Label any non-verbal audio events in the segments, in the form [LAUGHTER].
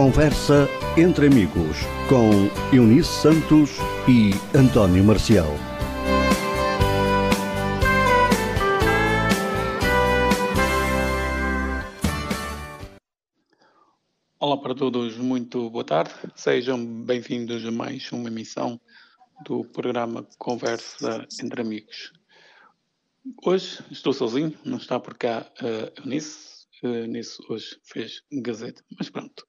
Conversa entre amigos com Eunice Santos e António Marcial. Olá para todos, muito boa tarde. Sejam bem-vindos a mais uma emissão do programa Conversa entre Amigos. Hoje estou sozinho, não está por cá a Eunice. A Eunice hoje fez gazeta, mas pronto.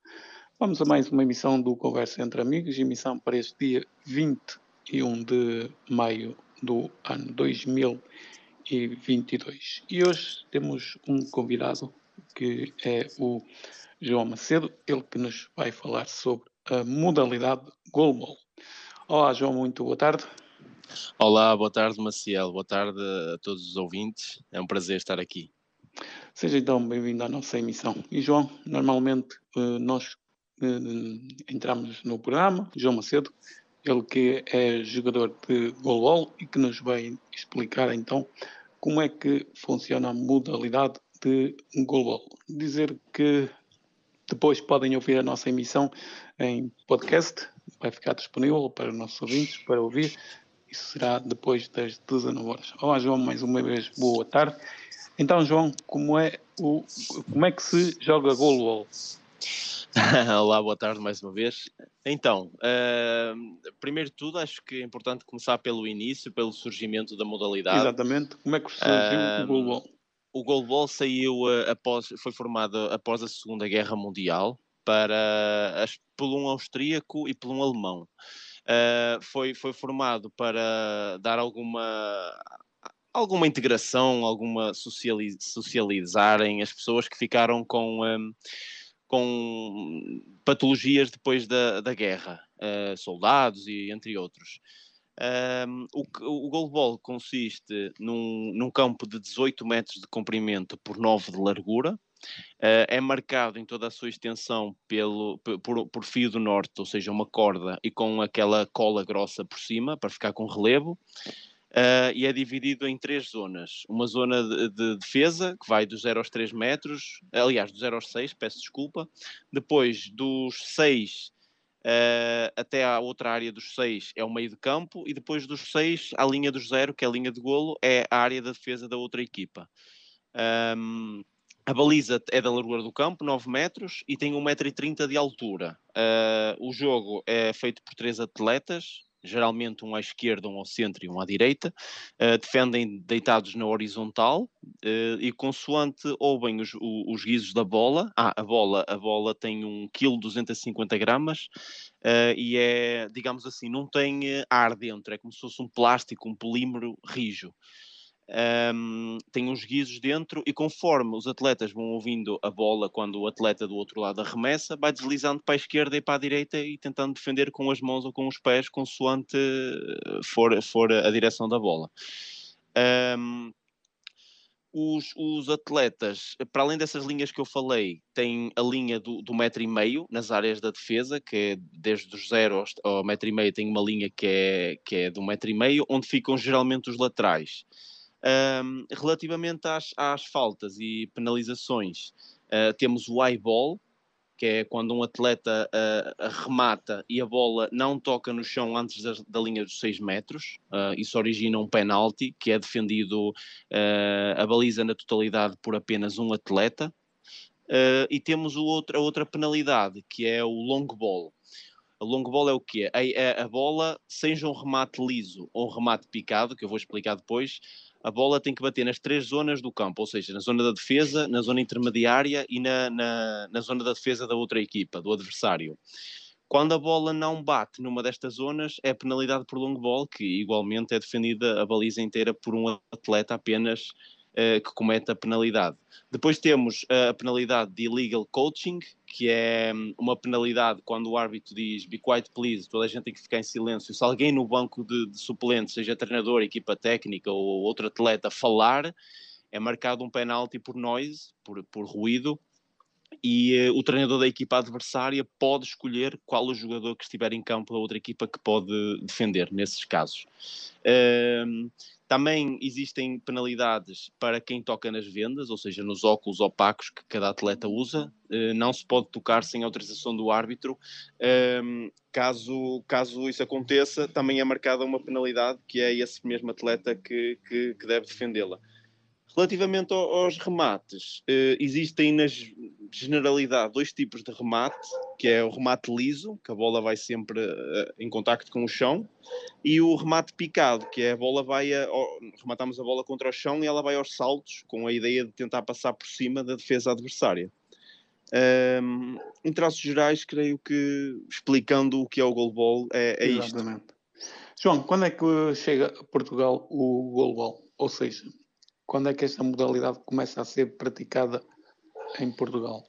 Vamos a mais uma emissão do Conversa entre Amigos, emissão para este dia 21 de maio do ano 2022. E hoje temos um convidado que é o João Macedo, ele que nos vai falar sobre a modalidade goalball. Olá, João, muito boa tarde. Olá, boa tarde, Maciel. Boa tarde a todos os ouvintes. É um prazer estar aqui. Seja então bem-vindo à nossa emissão. E João, normalmente eh, nós entramos no programa, João Macedo, ele que é jogador de goalball e que nos vai explicar então como é que funciona a modalidade de goalball. Dizer que depois podem ouvir a nossa emissão em podcast, vai ficar disponível para os nossos ouvintes para ouvir. Isso será depois das 19 horas. Olá, João, mais uma vez, boa tarde. Então, João, como é, o, como é que se joga goalball? [LAUGHS] Olá, boa tarde mais uma vez. Então, uh, primeiro de tudo, acho que é importante começar pelo início, pelo surgimento da modalidade. Exatamente. Como é que surgiu uh, o goalball? o goalball saiu uh, após, foi formado após a Segunda Guerra Mundial para por um austríaco e por um alemão. Uh, foi, foi formado para dar alguma alguma integração, alguma socializ, socializarem as pessoas que ficaram com, um, com patologias depois da, da guerra, uh, soldados e entre outros. Um, o, o goalball consiste num, num, campo de 18 metros de comprimento por 9 de largura. Uh, é marcado em toda a sua extensão pelo, por, por, fio do norte, ou seja, uma corda e com aquela cola grossa por cima para ficar com relevo. Uh, e é dividido em três zonas. Uma zona de, de, defesa, que vai dos 0 aos 3 metros, aliás, dos 0 aos 6, peço desculpa. Depois, dos 6 Uh, até à outra área dos seis é o meio de campo e depois dos seis, a linha dos zero, que é a linha de golo, é a área da defesa da outra equipa. Um, a baliza é da largura do campo, 9 metros, e tem 1,30m de altura. Uh, o jogo é feito por três atletas, geralmente um à esquerda, um ao centro e um à direita, uh, defendem deitados na horizontal uh, e consoante ouvem os, os, guizos da bola, ah, a bola, a bola tem 1 kg 250 gramas uh, e é, digamos assim, não tem ar dentro, é como se fosse um plástico, um polímero rijo um, tem uns guizos dentro e conforme os atletas vão ouvindo a bola quando o atleta do outro lado arremessa, vai deslizando para a esquerda e para a direita e tentando defender com as mãos ou com os pés consoante for, for a direção da bola. Um, os, os, atletas, para além dessas linhas que eu falei, têm a linha do, do metro e meio nas áreas da defesa, que é desde os zero ao, ao metro e meio, tem uma linha que é, que é do metro e meio, onde ficam geralmente os laterais. Um, relativamente às, às, faltas e penalizações, uh, temos o eyeball, que é quando um atleta uh, remata e a bola não toca no chão antes da, da linha dos 6 metros. Uh, isso origina um penalti, que é defendido a baliza na totalidade por apenas um atleta. e temos o outro, a outra penalidade, que é o long ball. A long ball é o quê? A, a, a bola, seja um remate liso ou um remate picado, que eu vou explicar depois, a bola tem que bater nas três zonas do campo, ou seja, na zona da defesa, na zona intermediária e na, na, na zona da defesa da outra equipa, do adversário. Quando a bola não bate numa destas zonas, é penalidade por long ball, que igualmente é defendida a baliza inteira por um atleta apenas uh, que comete a penalidade. Depois temos a penalidade de illegal coaching, que é hum, uma penalidade quando o árbitro diz be quiet please, toda a gente tem que ficar em silêncio. Se alguém no banco de, de suplentes, seja treinador, equipa técnica ou outro atleta, falar, é marcado um penalti por noise, por, por ruído, e uh, o treinador da equipa adversária pode escolher qual o jogador que estiver em campo da outra equipa que pode defender nesses casos. Uh, também existem penalidades para quem toca nas vendas, ou seja, nos óculos opacos que cada atleta usa. Uh, não se pode tocar sem autorização do árbitro. caso, caso isso aconteça, também é marcada uma penalidade que é esse mesmo atleta que, que, que deve defendê-la. Relativamente aos remates, eh, existem na generalidade dois tipos de remate, que é o remate liso, que a bola vai sempre eh, em contacto com o chão, e o remate picado, que é a bola vai a, rematamos a bola contra o chão e ela vai aos saltos, com a ideia de tentar passar por cima da defesa adversária. Um, em traços gerais, creio que explicando o que é o goalball é, é isto. João, quando é que chega a Portugal o goalball? Ou seja, quando é que esta modalidade começa a ser praticada em Portugal?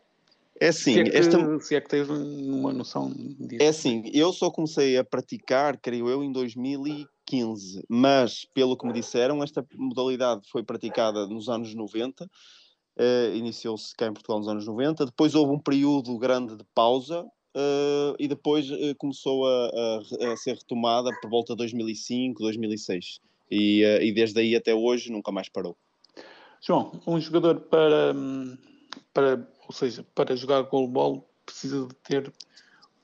É assim, se é que, esta... se é que tens uma noção disso. É assim, eu só comecei a praticar, creio eu, em 2015, mas pelo que me disseram, esta modalidade foi praticada nos anos 90, uh, eh, iniciou-se cá em Portugal nos anos 90, depois houve um período grande de pausa, Uh, e depois uh, começou a, a, a, ser retomada por volta de 2005, 2006. E, uh, e desde aí até hoje nunca mais parou. João, um jogador para, para ou seja, para jogar goalball precisa de ter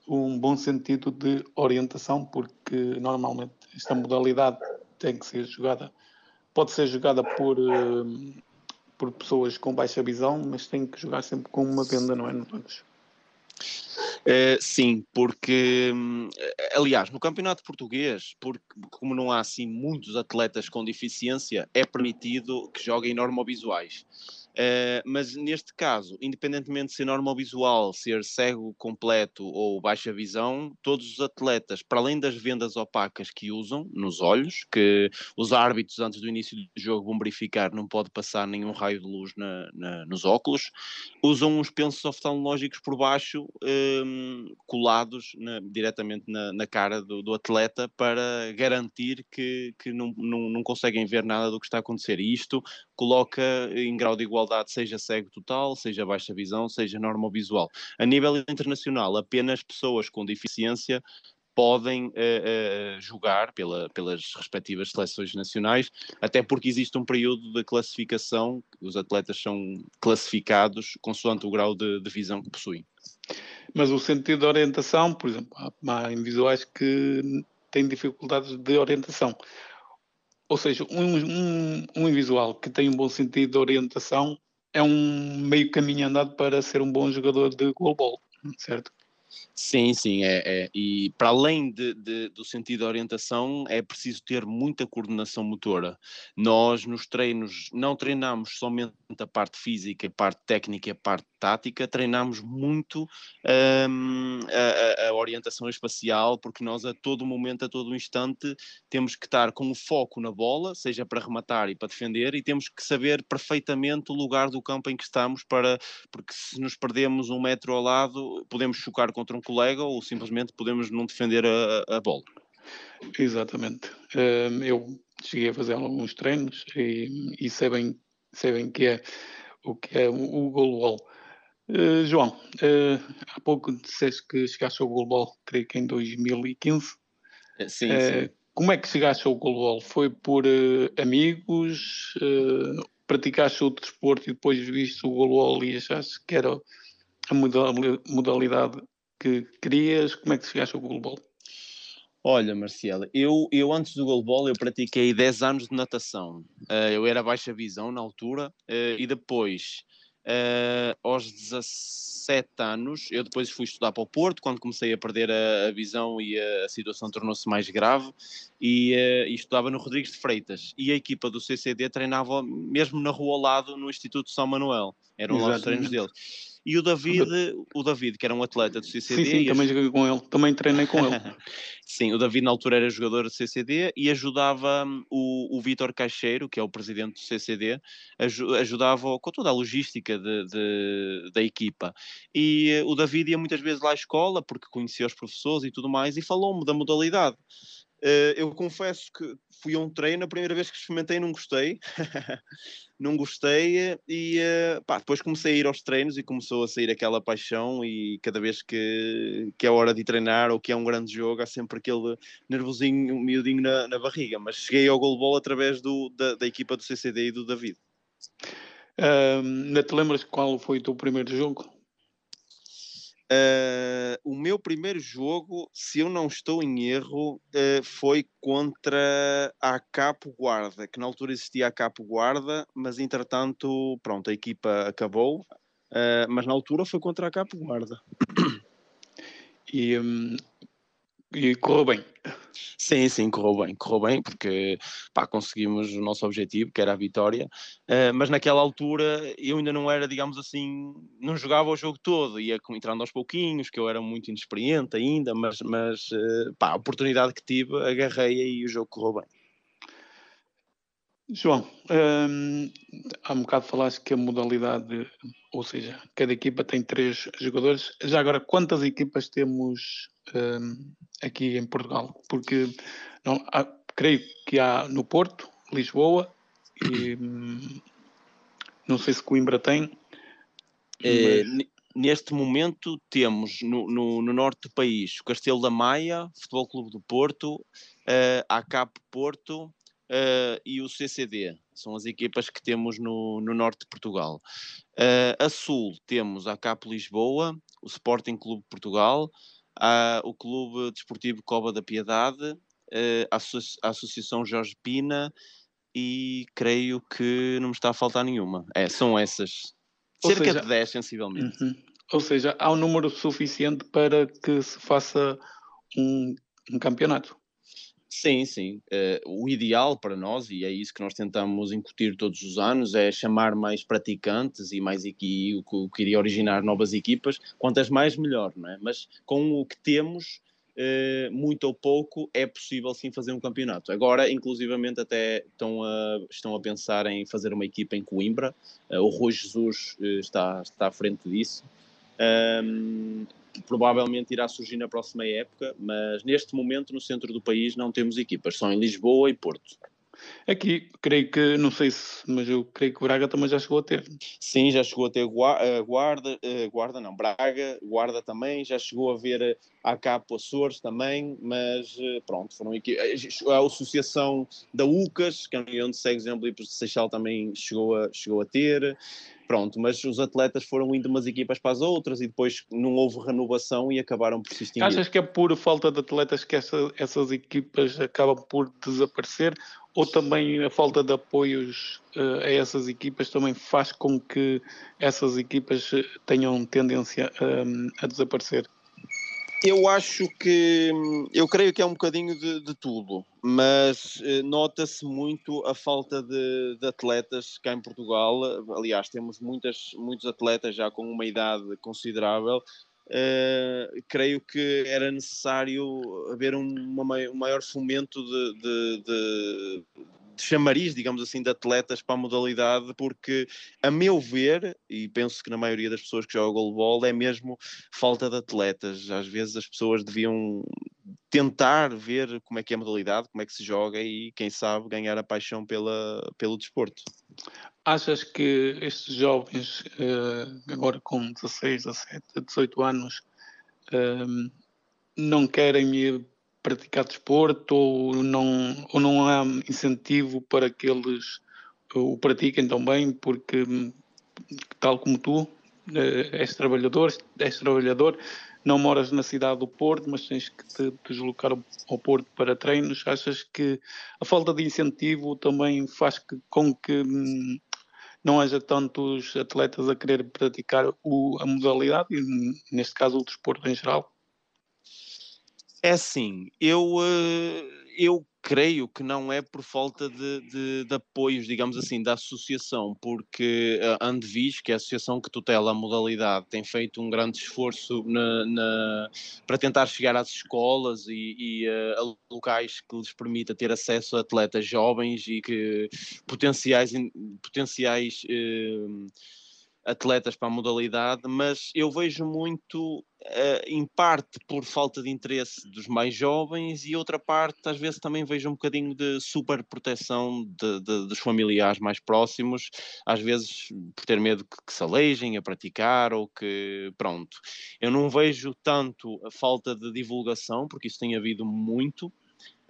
um bom sentido de orientação, porque normalmente esta modalidade tem que ser jogada, pode ser jogada por, eh, por pessoas com baixa visão, mas tem que jogar sempre com uma venda, não é? Nos. Uh, sim, porque, hum, aliás, no Campeonato Português, porque, como não há assim muitos atletas com deficiência, é permitido que joguem normovisuais. Uh, mas neste caso, independentemente de ser normovisual, ser cego completo ou baixa visão, todos os atletas, para além das vendas opacas que usam nos olhos, que os árbitros antes do início do jogo vão verificar, não pode passar nenhum raio de luz na, na, nos óculos, usam uns pensos oftalmológicos por baixo, um, ehm, colados na, diretamente na, cara do, do, atleta para garantir que, que não, não, não conseguem ver nada do que está a acontecer. E isto coloca em grau de igualdade, seja cego total, seja baixa visão, seja normovisual. A nível internacional, apenas pessoas com deficiência podem uh, uh, jogar pela, pelas respectivas seleções nacionais, até porque existe um período de classificação, os atletas são classificados consoante o grau de, de visão que possuem. Mas o sentido de orientação, por exemplo, há, há invisuais que têm dificuldades de orientação. Ou seja, um, um, um invisual que tem um bom sentido de orientação é um meio caminho andado para ser um bom jogador de goalball, certo? Sim, sim, é, é. E para além de, de, do sentido de orientação, é preciso ter muita coordenação motora. Nós nos treinos não treinamos somente a parte física, a parte técnica a parte tática, treinamos muito um, a, a, orientação espacial, porque nós a todo momento, a todo instante, temos que estar com o foco na bola, seja para rematar e para defender, e temos que saber perfeitamente o lugar do campo em que estamos, para, porque se nos perdemos um metro ao lado, podemos chocar contra um colega ou simplesmente podemos não defender a, a bola. Exatamente. Hum, eu cheguei a fazer alguns treinos e, e sei, bem, sei bem que é o que é o goal wall. Uh, João, uh, há pouco disseste que chegaste ao goalball, creio que em 2015. Eh, sim, uh, sim. Como é que chegaste ao goalball? Foi por amigos? praticaste outro desporto e depois viste o goalball e achaste que era a modalidade que querias? Como é que chegaste ao goalball? Olha, Marciela, eu, eu antes do goalball eu pratiquei 10 anos de natação. eu era baixa visão na altura e depois Uh, aos 17 anos, eu depois fui estudar para o Porto, quando comecei a perder a, a visão e a, a situação tornou-se mais grave, e, uh, e, estudava no Rodrigues de Freitas. E a equipa do CCD treinava mesmo na rua ao lado, no Instituto São Manuel. Eram Exatamente. lá os treinos deles. E o David, o David, que era um atleta do CCD. Sim, sim, também joguei com ele, também treinei com ele. [LAUGHS] sim, o David na altura era jogador do CCD e ajudava hum, o, o Vítor Caixeiro, que é o presidente do CCD, ajudava com toda a logística de, de, da equipa. E eh, o David ia muitas vezes lá à escola, porque conhecia os professores e tudo mais, e falou-me da modalidade. Uh, eu confesso que fui a um treino, a primeira vez que experimentei não gostei, [LAUGHS] não gostei e uh, pá, depois comecei a ir aos treinos e começou a sair aquela paixão e cada vez que, que é hora de treinar ou que é um grande jogo há sempre aquele nervosinho, um miudinho na, na barriga, mas cheguei ao goalball através do, da, da, equipa do CCD e do David. Uh, não te lembras qual foi o teu primeiro jogo? Uh, o meu primeiro jogo, se eu não estou em erro, uh, foi contra a Capo Guarda, que na altura existia a Capo Guarda, mas entretanto, pronto, a equipa acabou, uh, mas na altura foi contra a Capo Guarda. E, um, e correu bem. Sim, sim, correu bem, correu bem, porque pá, conseguimos o nosso objetivo, que era a vitória, uh, mas naquela altura eu ainda não era, digamos assim, não jogava o jogo todo, ia entrando aos pouquinhos, que eu era muito inexperiente ainda, mas, mas uh, pá, a oportunidade que tive, agarrei e o jogo correu bem. João, hum, há um bocado falaste que a modalidade, ou seja, cada equipa tem três jogadores. Já agora, quantas equipas temos hum, aqui em Portugal? Porque não, há, creio que há no Porto, Lisboa e hum, não sei se Coimbra tem. É, neste momento temos no, no, no, norte do país o Castelo da Maia, Futebol Clube do Porto, uh, a Capo Porto, uh, e o CCD. São as equipas que temos no, no norte de Portugal. Uh, a sul temos a Capo Lisboa, o Sporting Clube Portugal, a, o Clube Desportivo Cova da Piedade, uh, a, a Associação Jorge Pina e creio que não me está a faltar nenhuma. É, são essas. Ou Cerca seja, de 10, sensivelmente. Uhum. Ou seja, há um número suficiente para que se faça um, um campeonato. Sim, sim. Uh, o ideal para nós, e é isso que nós tentamos incutir todos os anos, é chamar mais praticantes e mais aqui o que, o que iria originar novas equipas. Quantas mais, melhor, não é? Mas com o que temos, uh, muito ou pouco, é possível sim fazer um campeonato. Agora, inclusivamente, até estão a, estão a pensar em fazer uma equipa em Coimbra. Uh, o Rui Jesus está, está à frente disso. Um, que provavelmente irá surgir na próxima época, mas neste momento no centro do país não temos equipas, são em Lisboa e Porto. Aqui, creio que, não sei se, mas eu creio que Braga também já chegou a ter. Sim, já chegou a ter eh, Guarda, eh, Guarda não, Braga, Guarda também, já chegou a ver eh, a Capo Açores também, mas pronto, foram a Associação da UCAS, que é onde segue os exemplos de Seixal também chegou a, chegou a ter, pronto, mas os atletas foram indo umas equipas para as outras e depois não houve renovação e acabaram por se extinguir. Achas que é por falta de atletas que essa, essas equipas acabam por desaparecer ou também a falta de apoios uh, a essas equipas também faz com que essas equipas eh, tenham tendência um, a desaparecer? Eu acho que, eu creio que é um bocadinho de, de tudo, mas eh, nota-se muito a falta de, de, atletas cá em Portugal. Aliás, temos muitas, muitos atletas já com uma idade considerável. Uh, creio que era necessário haver um, uma, um maior fomento de chamariz, digamos assim, de atletas para a modalidade, porque, a meu ver, e penso que na maioria das pessoas que jogam goalball, é mesmo falta de atletas. Às vezes as pessoas deviam tentar ver como é que é a modalidade, como é que se joga e, quem sabe, ganhar a paixão pela, pelo desporto. Achas que estes jovens, eh, agora com 16, 17, 18 anos, eh, não querem ir praticar desporto ou não, ou não há incentivo para que eles o pratiquem também, porque tal como tu, eh, és trabalhador, és trabalhador, não moras na cidade do Porto, mas tens que te deslocar ao Porto para treinos. Achas que a falta de incentivo também faz que, com que hum, não haja tantos atletas a querer praticar o, a modalidade, e neste caso o desporto em geral? É assim, eu, eh, eu creio que não é por falta de, de, de apoios, digamos assim, da associação, porque a Andevis, que é a associação que tutela a modalidade, tem feito um grande esforço na, na, para tentar chegar às escolas e, e uh, a locais que lhes permita ter acesso a atletas jovens e que potenciais, potenciais uh, atletas para a modalidade, mas eu vejo muito uh, em parte por falta de interesse dos mais jovens e outra parte às vezes também vejo um bocadinho de super proteção de, de, dos familiares mais próximos, às vezes por ter medo que, que, se alejem a praticar ou que pronto. Eu não vejo tanto a falta de divulgação, porque isso tem havido muito,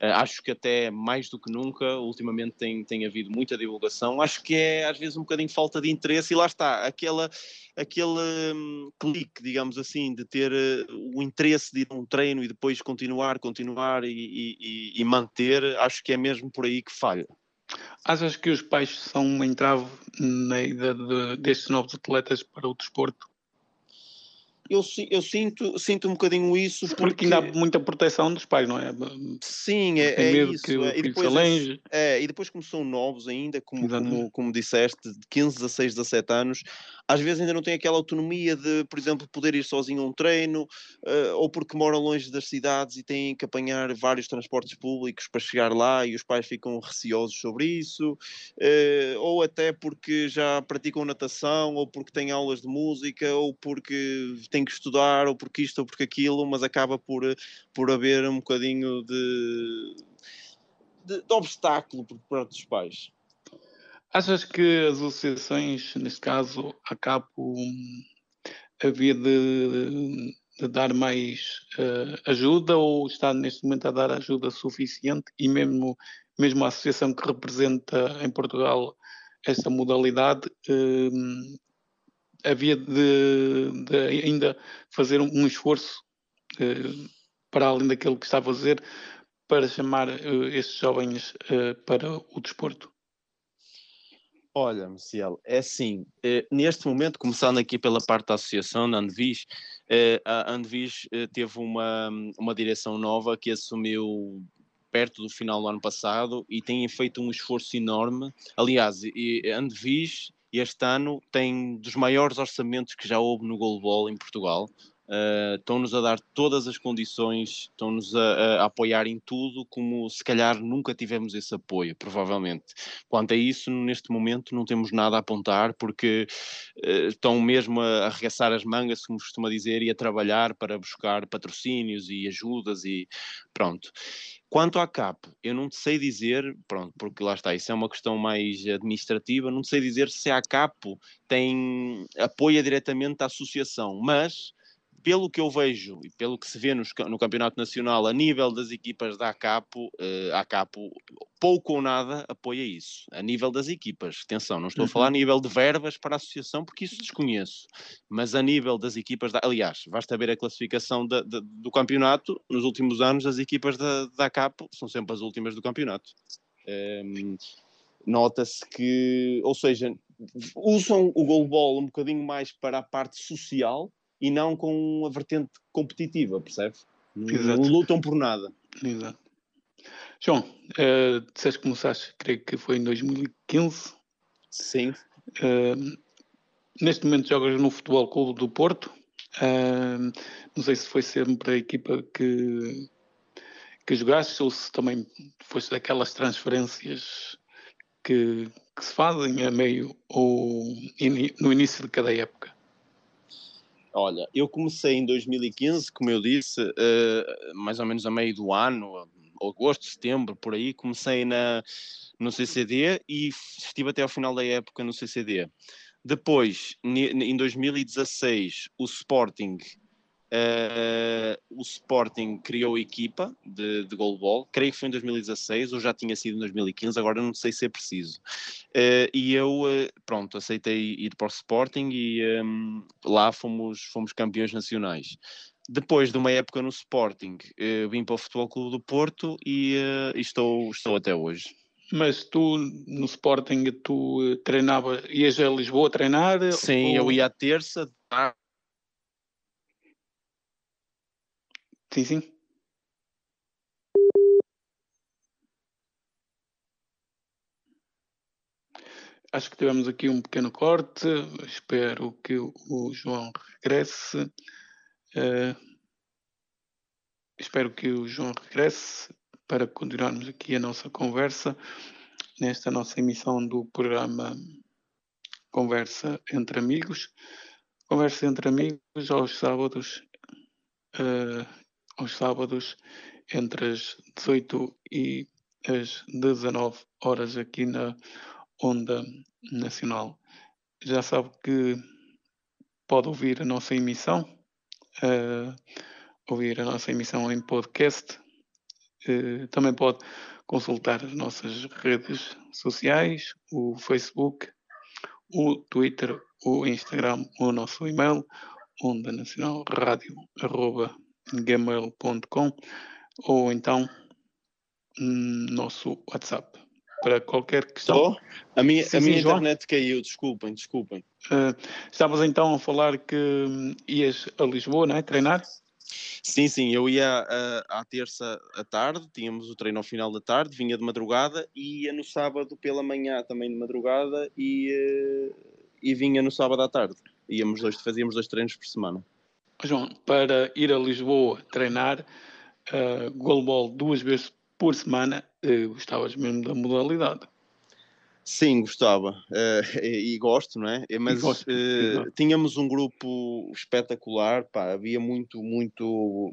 acho que até mais do que nunca, ultimamente tem, tem havido muita divulgação. Acho que é às vezes um bocadinho falta de interesse, e lá está, aquela, aquele um, clique, digamos assim, de ter uh, o interesse de ir a um treino e depois continuar, continuar e, e, e, manter, acho que é mesmo por aí que falha. Achas que os pais são um entrave na ida de, destes novos atletas para o desporto? Eu, eu sinto, sinto um bocadinho isso porque... porque ainda há muita proteção dos pais, não é? Sim, é, é isso. Que é, e, depois, é, e depois como são novos ainda, como, como, como disseste, de 15, 16, 17 anos, às vezes ainda não têm aquela autonomia de, por exemplo, poder ir sozinho a um treino, uh, ou porque moram longe das cidades e têm que apanhar vários transportes públicos para chegar lá e os pais ficam receosos sobre isso, uh, ou até porque já praticam natação, ou porque têm aulas de música, ou porque têm que estudar, ou porque isto ou porque aquilo, mas acaba por, por haver um bocadinho de, de, de obstáculo por parte dos pais. Achas que as associações, neste caso, acabam havia de, de dar mais uh, ajuda ou está neste momento a dar ajuda suficiente e mesmo, mesmo a associação que representa em Portugal esta modalidade uh, havia de, de, ainda fazer um, um esforço uh, para além daquilo que está a fazer para chamar estes jovens para o desporto? Olha, Maciel, é assim, eh, neste momento, começando aqui pela parte da associação, da Andevis, eh, a Andevis eh, teve uma, uma direção nova que assumiu perto do final do ano passado e tem feito um esforço enorme. Aliás, a Andevis este ano tem dos maiores orçamentos que já houve no goalball em Portugal. Uh, estão-nos a dar todas as condições, estão-nos a, a, apoiar em tudo, como se calhar nunca tivemos esse apoio, provavelmente. Quanto a isso, neste momento não temos nada a apontar, porque uh, estão mesmo a arregaçar as mangas, como costuma dizer, e a trabalhar para buscar patrocínios e ajudas e pronto. Quanto à CAP, eu não sei dizer, pronto, porque lá está, isso é uma questão mais administrativa, não sei dizer se a CAP tem apoia diretamente a associação, mas pelo que eu vejo e pelo que se vê nos, no Campeonato Nacional a nível das equipas da ACAPO, uh, a ACAPO pouco ou nada apoia isso. A nível das equipas, atenção, não estou uhum. a falar a nível de verbas para a associação, porque isso desconheço, mas a nível das equipas, da, aliás, basta ver a classificação da, da, do campeonato, nos últimos anos as equipas da, da ACAPO são sempre as últimas do campeonato. Um, ehm, Nota-se que, ou seja, usam o goalball um bocadinho mais para a parte social, e não com a vertente competitiva, percebe? Exato. Não lutam por nada. Exato. João, uh, disseste que começaste, creio que foi em 2015. Sim. Uh, neste momento jogas no Futebol Clube do Porto. Uh, não sei se foi sempre a equipa que, que jogaste ou se também foste daquelas transferências que, que se fazem a meio ou in, no início de cada época. Olha, eu comecei em 2015, como eu disse, uh, mais ou menos a meio do ano, agosto, setembro, por aí, comecei na, no CCD e estive até ao final da época no CCD. Depois, em 2016, o Sporting Uh, o Sporting criou equipa de, de goalball, creio que foi em 2016, ou já tinha sido em 2015, agora não sei se é preciso. Uh, e eu, uh, pronto, aceitei ir para o Sporting e um, lá fomos, fomos campeões nacionais. Depois de uma época no Sporting, vim para o Futebol Clube do Porto e, e estou, estou até hoje. Mas tu no Sporting tu treinava, ias a Lisboa treinar? Sim, ou... eu ia à terça, Sim, sim. Acho que tivemos aqui um pequeno corte. Espero que o João regresse. Uh, espero que o João regresse para continuarmos aqui a nossa conversa nesta nossa emissão do programa Conversa entre Amigos. Conversa entre Amigos aos sábados uh, aos sábados entre as 18 e as 19 horas aqui na Onda Nacional. Já sabe que pode ouvir a nossa emissão, uh, ouvir a nossa emissão em podcast. Uh, também pode consultar as nossas redes sociais, o Facebook, o Twitter, o Instagram, o nosso e-mail, onda nacional rádio arroba gmail.com ou então hum, nosso WhatsApp para qualquer questão. Oh, a minha, sim, a minha internet caiu, desculpem, desculpem. Uh, estavas então a falar que hum, ias a Lisboa, não é? Treinar? Sim, sim, eu ia uh, à terça à tarde, tínhamos o treino ao final da tarde, vinha de madrugada e ia no sábado pela manhã também de madrugada e, uh, e vinha no sábado à tarde. Íamos dois, fazíamos dois treinos por semana. João, para ir a Lisboa treinar uh, goalball duas vezes por semana, uh, gostavas mesmo da modalidade? Sim, gostava uh, e, e, gosto, não é? Mas gosto, uh, tínhamos um grupo espetacular, pá, havia muito, muito,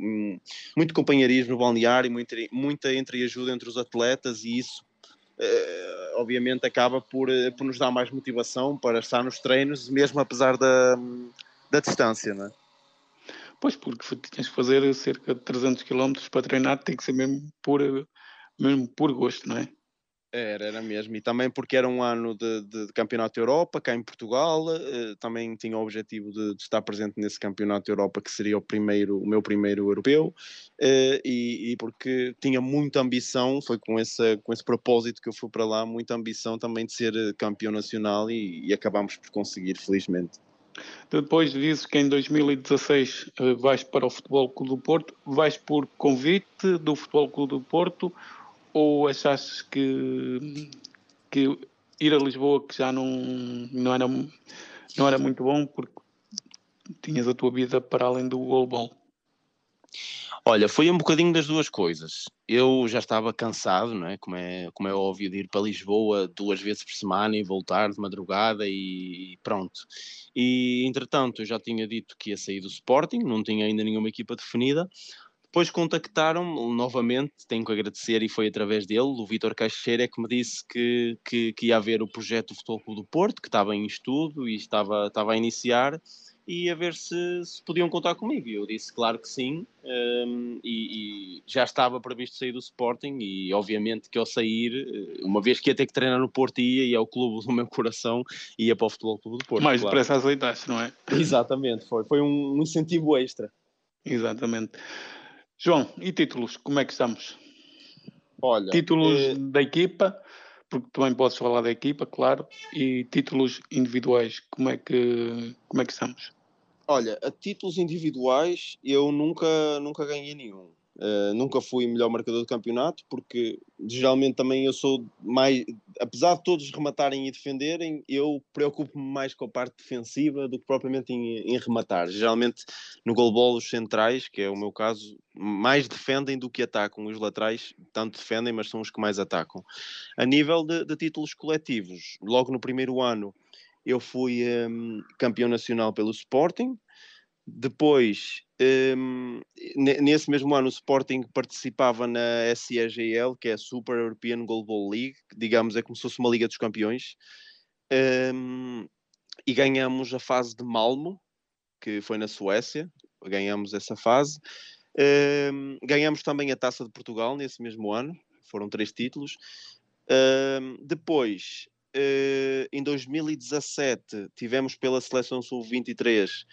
muito companheirismo no balneário, muita, muita entreajuda entre os atletas e isso, uh, obviamente, acaba por, por nos dar mais motivação para estar nos treinos, mesmo apesar da, da distância, não é? Pois, porque tens que fazer cerca de 300 km para treinar, tem que ser mesmo por, mesmo por gosto, não é? Era, era mesmo. E também porque era um ano de, de, de Campeonato Europa, cá em Portugal, eh, também tinha o objetivo de, de, estar presente nesse Campeonato Europa, que seria o, primeiro, o meu primeiro europeu, eh, e, e, porque tinha muita ambição, foi com esse, com esse propósito que eu fui para lá, muita ambição também de ser eh, campeão nacional e, e acabámos por conseguir, felizmente. Depois dizes que em 2016 uh, vais para o Futebol Clube do Porto, vais por convite do Futebol Clube do Porto ou achaste que, que ir a Lisboa que já não, não, era, não era muito bom porque tinhas a tua vida para além do goalball? Olha, foi um bocadinho das duas coisas. Eu já estava cansado, não é? Como, é? como é óbvio, de ir para Lisboa duas vezes por semana e voltar de madrugada e pronto. E entretanto, eu já tinha dito que ia sair do Sporting, não tinha ainda nenhuma equipa definida. Depois contactaram-me novamente, tenho que agradecer, e foi através dele, o Vitor Caixeira, é que me disse que, que, que, ia haver o projeto do Futebol Clube do Porto, que estava em estudo e estava, estava a iniciar, e a ver se, se podiam contar comigo. E eu disse, claro que sim, um, e, e, já estava previsto sair do Sporting, e obviamente que ao sair, eh, uma vez que ia ter que treinar no Porto, ia, e ao clube do [LAUGHS] meu coração, ia para o Futebol Clube do Porto. Mais claro. depressa aceitaste, não é? [LAUGHS] [LAUGHS] Exatamente, foi, foi um, um incentivo extra. Exatamente. João, e títulos, como é que estamos? Olha, títulos é... da equipa, porque também podes falar da equipa, claro, e títulos individuais, como é que, como é que estamos? Olha, a títulos individuais eu nunca, nunca ganhei nenhum. Uh, nunca fui melhor marcador do campeonato, porque geralmente também eu sou mais. Apesar de todos rematarem e defenderem, eu preocupo-me mais com a parte defensiva do que propriamente em, em rematar. Geralmente no goalball, os centrais, que é o meu caso, mais defendem do que atacam. Os laterais tanto defendem, mas são os que mais atacam. A nível de, de títulos coletivos, logo no primeiro ano eu fui um, campeão nacional pelo Sporting. Depois um, nesse mesmo ano, o Sporting participava na SEGL, que é a Super European Goalball League, digamos é como se fosse uma Liga dos Campeões, um, e ganhamos a fase de Malmo, que foi na Suécia, ganhamos essa fase. Um, ganhamos também a Taça de Portugal nesse mesmo ano, foram três títulos. depois, uh, em 2017, tivemos pela seleção sub-23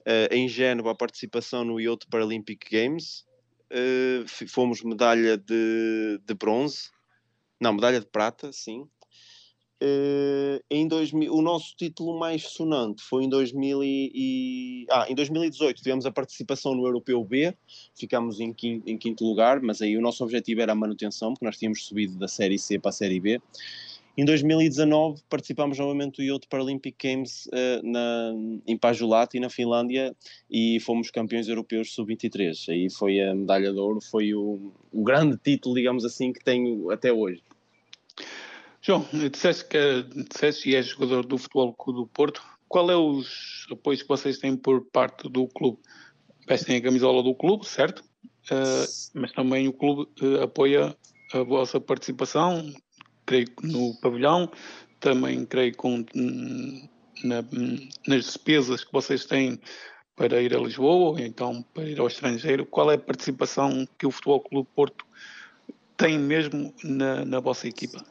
uh, em Génova a participação no Youth Paralympic Games. Uh, fomos medalha de, de bronze, não, medalha de prata, sim. Uh, em 2000, o nosso título mais sonante foi em 2000 e, e, ah, em 2018 tivemos a participação no Europeu B, ficámos em quinto, em quinto lugar, mas aí o nosso objetivo era a manutenção, porque nós tínhamos subido da Série C para a Série B. Em 2019 participámos novamente do Youth Paralympic Games uh, na, em Pajulati, na Finlândia, e fomos campeões europeus sub-23. Aí foi a medalha de ouro, foi o, o, grande título, digamos assim, que tenho até hoje. João, disseste que disseste e és jogador do Futebol Clube do Porto. Qual é os apoios que vocês têm por parte do clube? vestem a camisola do clube, certo? Uh, mas também o clube uh, apoia a vossa participação, creio no pavilhão, também creio com, na, nas despesas que vocês têm para ir a Lisboa ou então para ir ao estrangeiro. Qual é a participação que o Futebol Clube Porto tem mesmo na, na vossa equipa?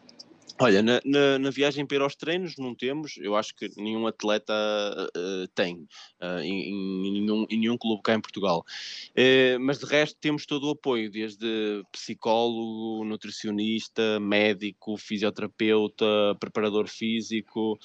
Olha, na, na, na, viagem para ir aos treinos não temos, eu acho que nenhum atleta uh, tem uh, em, em, nenhum, em nenhum clube cá em Portugal. Uh, mas de resto temos todo o apoio, desde psicólogo, nutricionista, médico, fisioterapeuta, preparador físico,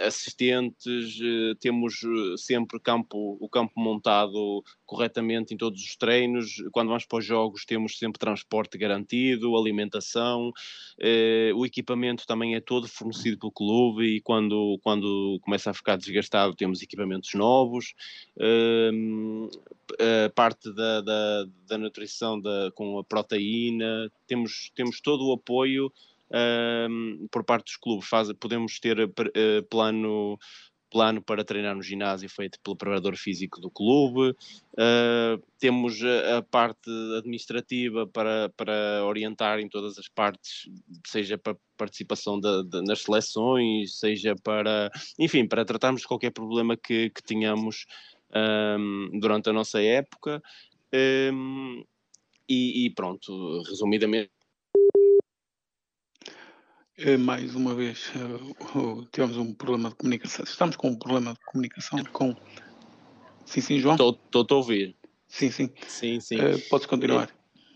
assistentes, eh, temos eh, sempre campo, o campo montado corretamente em todos os treinos. Quando vamos para os jogos, temos sempre transporte garantido, alimentação. Eh, o equipamento também é todo fornecido pelo clube e quando, quando começa a ficar desgastado, temos equipamentos novos. a parte da, da, da nutrição da, com a proteína, temos, temos todo o apoio por parte dos clubes. Faz, podemos ter uh, plano plano para treinar no ginásio feito pelo preparador físico do clube, uh, temos a, a, parte administrativa para, para orientar em todas as partes, seja para participação de, de, nas seleções, seja para, enfim, para tratarmos de qualquer problema que, que tenhamos um, durante a nossa época. Um, e, e, pronto, resumidamente, eh, mais uma vez, uh, tivemos um problema de comunicação. Estamos com um problema de comunicação com. Sim, sim, João? Estou a ouvir. Sim, sim. Sim, sim. Uh, podes continuar.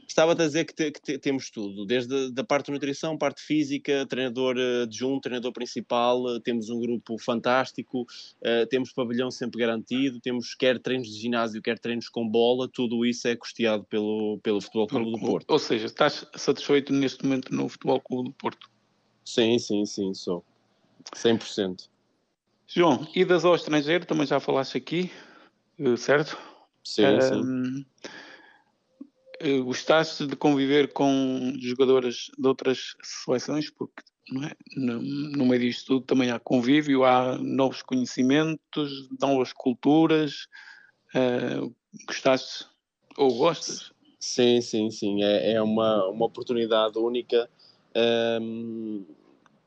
Estava a dizer que, te, que te, temos tudo, desde a parte de nutrição, parte física, treinador adjunto, treinador principal, temos um grupo fantástico, uh, temos pavilhão sempre garantido, temos quer treinos de ginásio, quer treinos com bola, tudo isso é custeado pelo, pelo Futebol Clube do Porto. Ou seja, estás satisfeito neste momento no Futebol Clube do Porto? Sim, sim, sim, sou. 100%. João, idas ao estrangeiro, também já falaste aqui, eh, certo? Sim, um, sim. Eh, gostaste de conviver com jogadoras de outras seleções, porque é? no, no meio disto tudo também há convívio, há novos conhecimentos, novas culturas. Uh, gostaste ou gostas? Sim, sim, sim. É, é uma, uma oportunidade única. Um,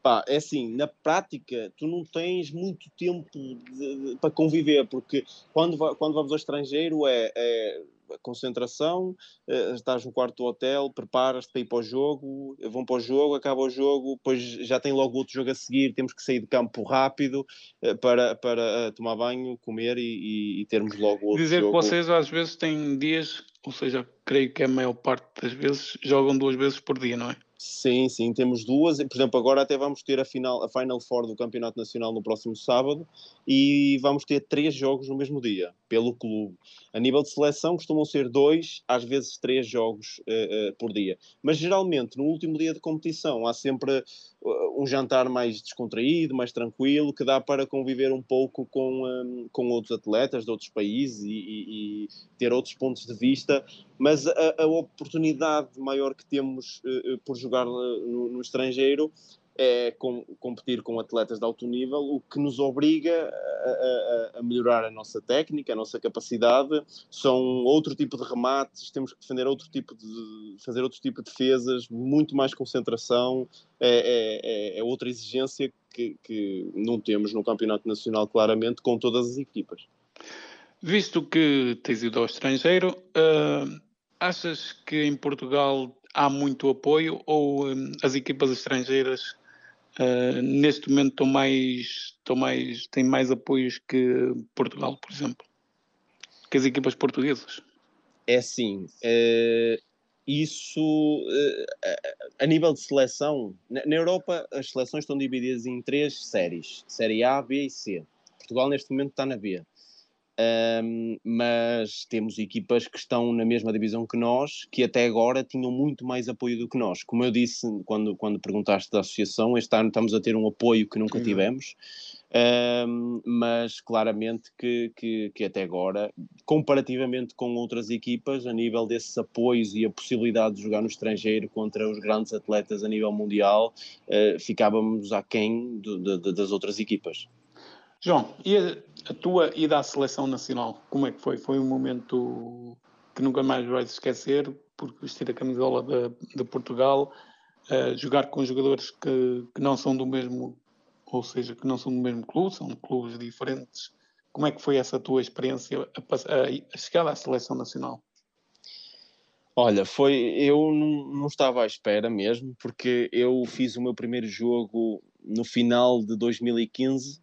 Pá, é assim, na prática, tu não tens muito tempo de, de, para conviver, porque quando, quando vamos ao estrangeiro é, é concentração, uh, estás no quarto do hotel, preparas-te para ir para o jogo, vão para o jogo, acaba o jogo, depois já tem logo outro jogo a seguir, temos que sair de campo rápido uh, para, para uh, tomar banho, comer e, e, e, termos logo outro Dizer jogo. que vocês às vezes têm dias, ou seja, creio que a maior parte das vezes jogam duas vezes por dia, não é? Sim, sim, temos duas. Por exemplo, agora até vamos ter a, final, a Final Four do Campeonato Nacional no próximo sábado e vamos ter três jogos no mesmo dia, pelo clube. A nível de seleção costumam ser dois, às vezes três jogos uh, uh, por dia. Mas geralmente, no último dia de competição, há sempre uh, um jantar mais descontraído, mais tranquilo, que dá para conviver um pouco com, um, com outros atletas de outros países e, e, e ter outros pontos de vista. Mas a, a oportunidade maior que temos por jogar jogar no, no estrangeiro é com, competir com atletas de alto nível, o que nos obriga a, a, a, melhorar a nossa técnica, a nossa capacidade. São outro tipo de remates, temos que defender outro tipo de fazer outro tipo de defesas, muito mais concentração. É, é, é, é outra exigência que, que não temos no campeonato nacional, claramente, com todas as equipas. Visto que tens ido ao estrangeiro, uh, achas que em Portugal há muito apoio ou um, as equipas estrangeiras uh, neste momento estão mais, estão mais, têm mais apoios que Portugal, por exemplo? Que as equipas portuguesas? É assim, uh, isso uh, a nível de seleção, na, na Europa as seleções estão divididas em três séries: Série A, B e C. Portugal neste momento está na B. Um, mas temos equipas que estão na mesma divisão que nós, que até agora tinham muito mais apoio do que nós. Como eu disse quando, quando perguntaste da associação, este ano estamos a ter um apoio que nunca tivemos, um, mas claramente que, que, que, até agora, comparativamente com outras equipas, a nível desses apoios e a possibilidade de jogar no estrangeiro contra os grandes atletas a nível mundial, uh, ficávamos aquém de, de, das outras equipas. João, e a, a tua ida à seleção nacional, como é que foi? Foi um momento que nunca mais vais esquecer, porque vestir a camisola de, de Portugal, uh, jogar com jogadores que, que não são do mesmo, ou seja, que não são do mesmo clube, são clubes diferentes. Como é que foi essa tua experiência a, a, a chegada à seleção nacional? Olha, foi eu não, não estava à espera mesmo, porque eu fiz o meu primeiro jogo no final de 2015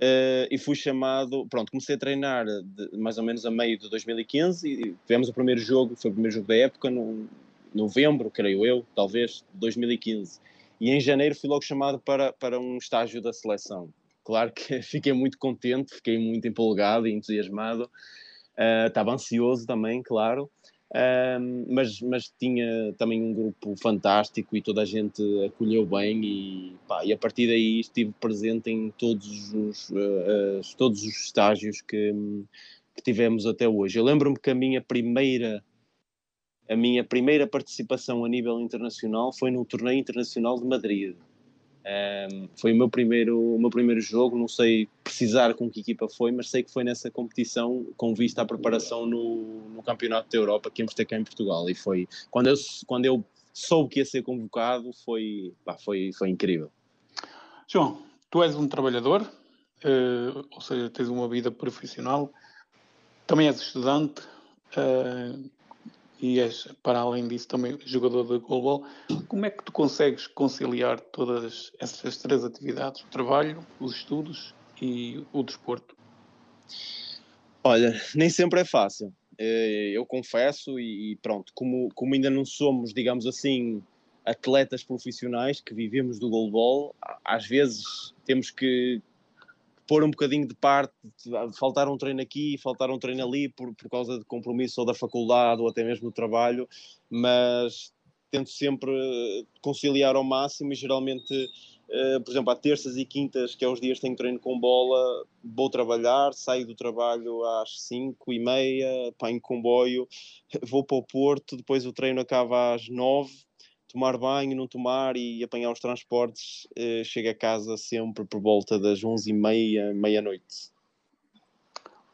uh, e fui chamado. Pronto, comecei a treinar de, mais ou menos a meio de 2015 e tivemos o primeiro jogo, foi o primeiro jogo da época, no novembro, creio eu, talvez, de 2015. E em janeiro fui logo chamado para, para um estágio da seleção. Claro que [LAUGHS] fiquei muito contente, fiquei muito empolgado e entusiasmado. Uh, estava ansioso também, claro. Um, mas, mas tinha também um grupo fantástico e toda a gente acolheu bem e, pá, e a partir daí estive presente em todos os, uh, uh, todos os estágios que, que tivemos até hoje. Eu lembro-me que a minha primeira a minha primeira participação a nível internacional foi no torneio internacional de Madrid um, foi o meu, primeiro, o meu primeiro jogo, não sei precisar com que equipa foi, mas sei que foi nessa competição com vista à preparação no, no Campeonato da Europa que íamos ter cá em Portugal. E foi quando eu, quando eu soube que ia ser convocado, foi, pá, foi, foi incrível. João, tu és um trabalhador, uh, ou seja, tens uma vida profissional, também és estudante. Uh, e és, para além disso, também jogador de goalball. Como é que tu consegues conciliar todas essas três atividades? O trabalho, os estudos e o desporto? Olha, nem sempre é fácil. Eh, eu confesso e pronto, como, como ainda não somos, digamos assim, atletas profissionais que vivemos do goalball, às vezes temos que, pôr um bocadinho de parte, faltar um treino aqui, faltar um treino ali por, por causa de compromisso ou da faculdade ou até mesmo do trabalho, mas tento sempre conciliar ao máximo e geralmente, uh, por exemplo, há terças e quintas, que é os dias que tenho treino com bola, vou trabalhar, saio do trabalho às 5 e meia, apanho comboio, [LAUGHS] vou para o Porto, depois o treino acaba às 9 tomar banho, não tomar e apanhar os transportes, eh, chego a casa sempre por volta das 11h30, meia-noite.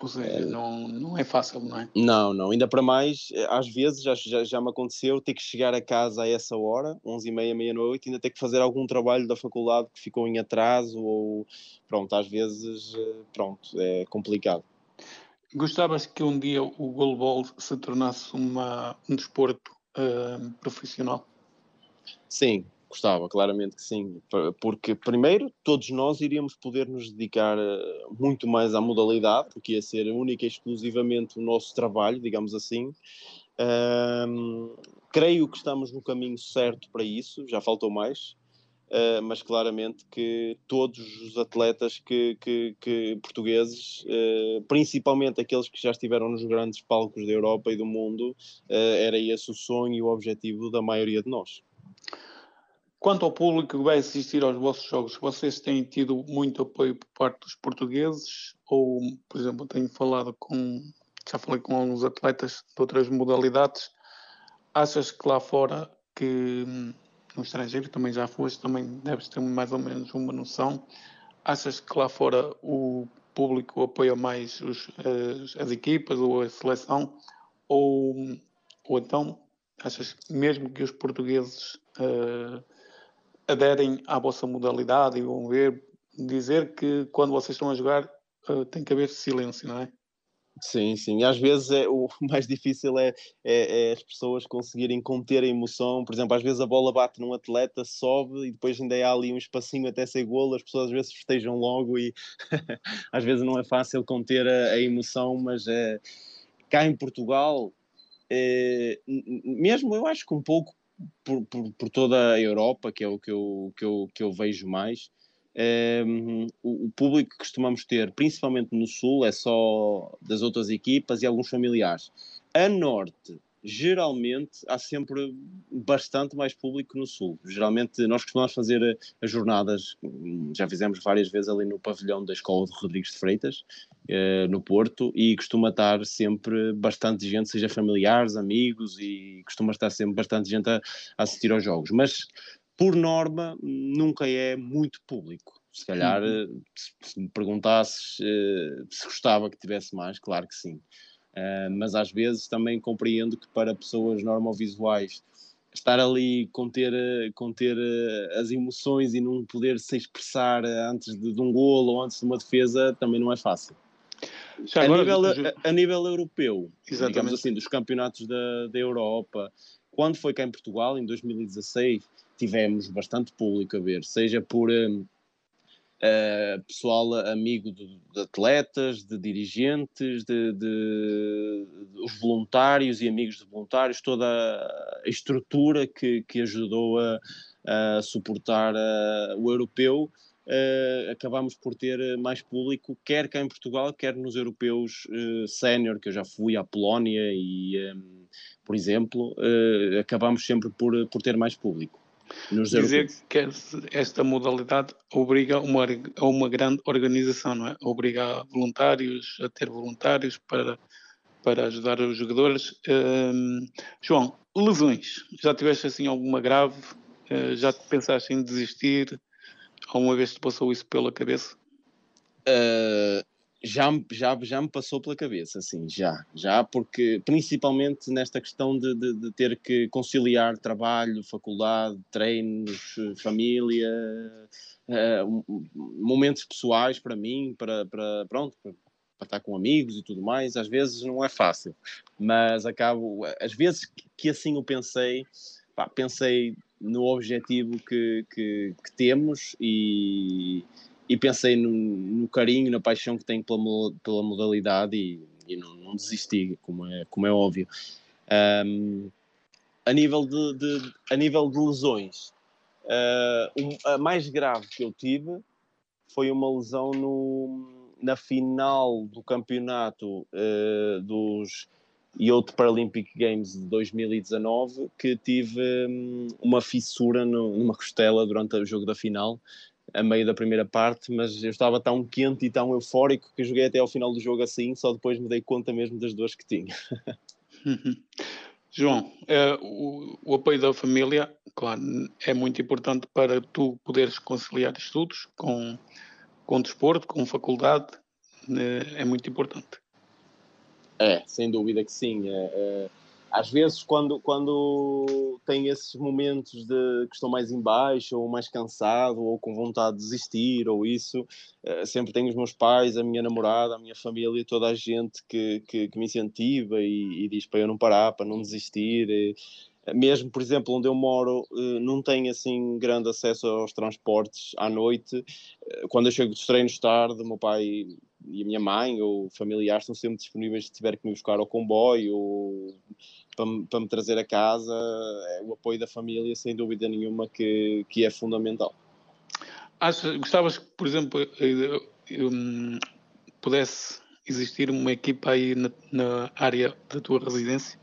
Seja, é... não, não é fácil, não é? Não, não. Ainda para mais, eh, às vezes já, já, já me aconteceu ter que chegar a casa a essa hora, 11h30, meia-noite, ainda ter que fazer algum trabalho da faculdade que ficou em atraso ou, pronto, às vezes, eh, pronto, é complicado. Gostavas que um dia o goalball se tornasse uma, um desporto uh, profissional? Sim, gostava, claramente que sim, porque primeiro todos nós iríamos poder nos dedicar eh, muito mais à modalidade, porque ia ser única e exclusivamente o nosso trabalho, digamos assim. Creio que estamos no caminho certo para isso, já faltou mais, uh, mas claramente que todos os atletas que, que, que portugueses, uh, principalmente aqueles que já estiveram nos grandes palcos da Europa e do mundo, uh, era esse o sonho e o objetivo da maioria de nós. Quanto ao público que vai assistir aos vossos jogos, vocês têm tido muito apoio por parte dos portugueses? Ou, por exemplo, tenho falado com, já falei com alguns atletas de outras modalidades. Achas que lá fora, que no estrangeiro também já foste, também deves ter mais ou menos uma noção. Achas que lá fora o público apoia mais os, as, as, equipas ou a seleção? Ou, ou então achas mesmo que os portugueses uh, aderem à vossa modalidade e vão ver, dizer que quando vocês estão a jogar uh, tem que haver silêncio, não é? Sim, sim. Às vezes é, o [LAUGHS] mais difícil é, é, é, as pessoas conseguirem conter a emoção. Por exemplo, às vezes a bola bate num atleta, sobe e depois ainda há ali um espacinho até ser golo. As pessoas às vezes festejam logo e [LAUGHS] às vezes não é fácil conter a, a emoção, mas é, cá em Portugal, é, mesmo eu acho que um pouco por, por, por, toda a Europa, que é o que eu, que eu, que eu vejo mais, ehm, o, o, público que costumamos ter, principalmente no Sul, é só das outras equipas e alguns familiares. A Norte geralmente há sempre bastante mais público no Sul. Geralmente nós costumamos fazer as jornadas, já fizemos várias vezes ali no pavilhão da Escola de Rodrigues de Freitas, eh, no Porto, e costuma estar sempre bastante gente, seja familiares, amigos, e costuma estar sempre bastante gente a, a assistir aos jogos. Mas por norma, nunca é muito público. Se calhar, uhum. se, se, me perguntasses se gostava que tivesse mais, claro que sim. Uh, mas às vezes também compreendo que para pessoas normovisuais estar ali conter, conter as emoções e não poder se expressar antes de, de um golo ou antes de uma defesa também não é fácil. A, agora, nível, a, a, nível europeu, Exatamente. digamos assim, dos campeonatos da, da Europa, quando foi cá em Portugal, em 2016, tivemos bastante público a ver, seja por uh, eh, pessoal amigo de, de, atletas, de dirigentes, de, de, de, os voluntários e amigos de voluntários, toda a estrutura que, que ajudou a, a suportar uh, o europeu uh, acabámos por ter eh, mais público, quer cá em Portugal, quer nos europeus uh, sénior, que eu já fui à Polónia e, um, por exemplo, uh, acabámos sempre por, por ter mais público. Nos Dizer que esta modalidade obriga uma, a uma grande organização, não é? Obriga voluntários a ter voluntários para, para ajudar os jogadores. Um, João, lesões. Já tiveste assim alguma grave? Uh, já pensaste em desistir? Alguma vez te passou isso pela cabeça? Uh, já, já, já me passou pela cabeça, sim, já, já, porque principalmente nesta questão de, de, de ter que conciliar trabalho, faculdade, treinos, família, uh, momentos pessoais para mim, para, para pronto, para, para estar com amigos e tudo mais, às vezes não é fácil, mas acabo, às vezes que assim eu pensei, pá, pensei no objetivo que, que, que temos e, e pensei no, no, carinho, na paixão que tenho pela, pela modalidade e, e não, não, desisti, como é, como é óbvio. Um, a, nível de, de, a nível de lesões, uh, um, a mais grave que eu tive foi uma lesão no, na final do campeonato uh, dos Youth Paralympic Games de 2019 que tive hum, uma fissura no, numa costela durante o jogo da final, a meio da primeira parte, mas eu estava tão quente e tão eufórico que joguei até ao final do jogo assim, só depois me dei conta mesmo das dores que tinha. [LAUGHS] João, é, o, o, apoio da família, claro, é muito importante para tu poderes conciliar estudos com, com desporto, com faculdade, né, é muito importante. É, sem dúvida que sim. É, é, às vezes, quando, quando tem esses momentos de que estou mais em baixo, ou mais cansado, ou com vontade de desistir, ou isso, é, sempre tenho os meus pais, a minha namorada, a minha família, toda a gente que, que, que me incentiva e, e, diz para eu não parar, para não desistir. E, mesmo, por exemplo, onde eu moro, eh, não tenho assim grande acesso aos transportes à noite. Eh, quando eu chego dos treinos tarde, meu pai e a minha mãe ou familiares estão sempre disponíveis se tiver que me buscar ao comboio ou para, para me trazer a casa. É o apoio da família, sem dúvida nenhuma, que, que é fundamental. Achas, gostavas que, por exemplo, eh, um, pudesse existir uma equipa aí na, na área da tua residência?